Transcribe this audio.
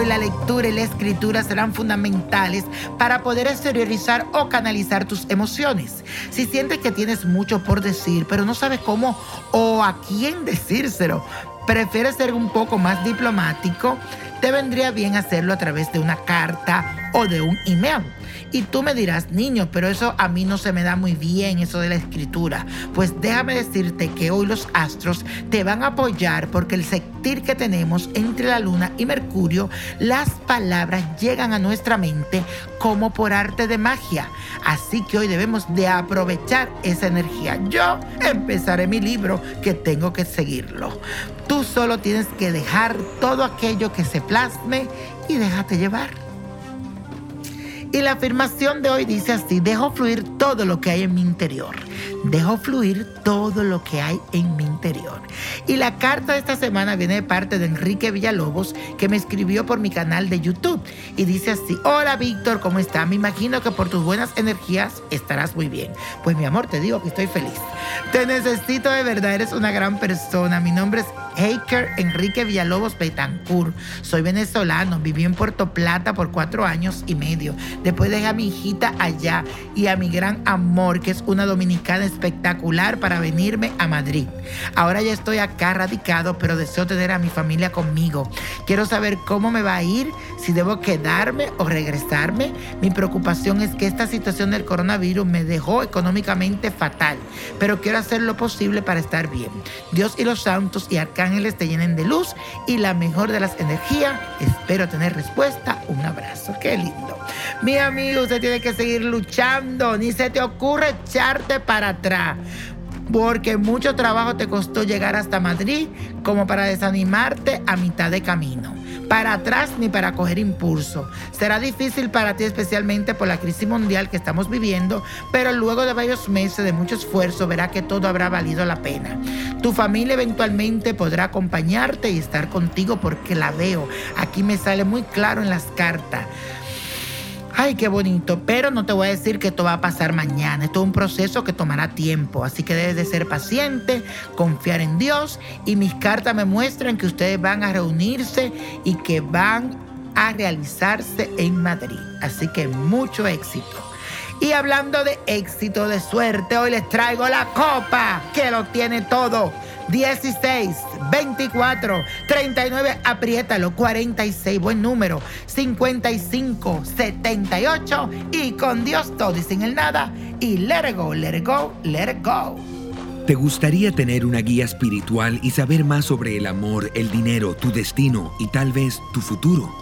lectura y la escritura serán fundamentales para poder exteriorizar o canalizar tus emociones. Si sientes que tienes mucho por decir, pero no sabes cómo o a quién decírselo, prefieres ser un poco más diplomático, te vendría bien hacerlo a través de una carta o de un email. Y tú me dirás, niño, pero eso a mí no se me da muy bien, eso de la escritura. Pues déjame decirte que hoy los astros te van a apoyar porque el sentir que tenemos entre la luna y Mercurio, las palabras llegan a nuestra mente como por arte de magia. Así que hoy debemos de aprovechar esa energía. Yo empezaré mi libro que tengo que seguirlo. Tú solo tienes que dejar todo aquello que se plasme y déjate llevar. Y la afirmación de hoy dice así, dejo fluir todo lo que hay en mi interior. Dejo fluir todo lo que hay en mi interior. Y la carta de esta semana viene de parte de Enrique Villalobos, que me escribió por mi canal de YouTube. Y dice así, hola Víctor, ¿cómo estás? Me imagino que por tus buenas energías estarás muy bien. Pues mi amor, te digo que estoy feliz. Te necesito de verdad, eres una gran persona. Mi nombre es Haker Enrique Villalobos Betancourt. Soy venezolano, viví en Puerto Plata por cuatro años y medio. Después dejé a mi hijita allá y a mi gran amor, que es una dominicana espectacular, para venirme a Madrid. Ahora ya estoy acá radicado, pero deseo tener a mi familia conmigo. Quiero saber cómo me va a ir, si debo quedarme o regresarme. Mi preocupación es que esta situación del coronavirus me dejó económicamente fatal, pero quiero hacer lo posible para estar bien. Dios y los santos y arcángeles te llenen de luz y la mejor de las energías. Espero tener respuesta. Un abrazo. Qué lindo. Mi amigo, usted tiene que seguir luchando. Ni se te ocurre echarte para atrás. Porque mucho trabajo te costó llegar hasta Madrid como para desanimarte a mitad de camino. Para atrás ni para coger impulso. Será difícil para ti especialmente por la crisis mundial que estamos viviendo, pero luego de varios meses de mucho esfuerzo verá que todo habrá valido la pena. Tu familia eventualmente podrá acompañarte y estar contigo porque la veo. Aquí me sale muy claro en las cartas. Ay, qué bonito, pero no te voy a decir que esto va a pasar mañana. Esto es un proceso que tomará tiempo, así que debes de ser paciente, confiar en Dios y mis cartas me muestran que ustedes van a reunirse y que van a realizarse en Madrid. Así que mucho éxito. Y hablando de éxito, de suerte, hoy les traigo la copa que lo tiene todo. 16, 24, 39, apriétalo, 46, buen número, 55, 78 y con Dios todo y sin el nada y let go, let go, let go. ¿Te gustaría tener una guía espiritual y saber más sobre el amor, el dinero, tu destino y tal vez tu futuro?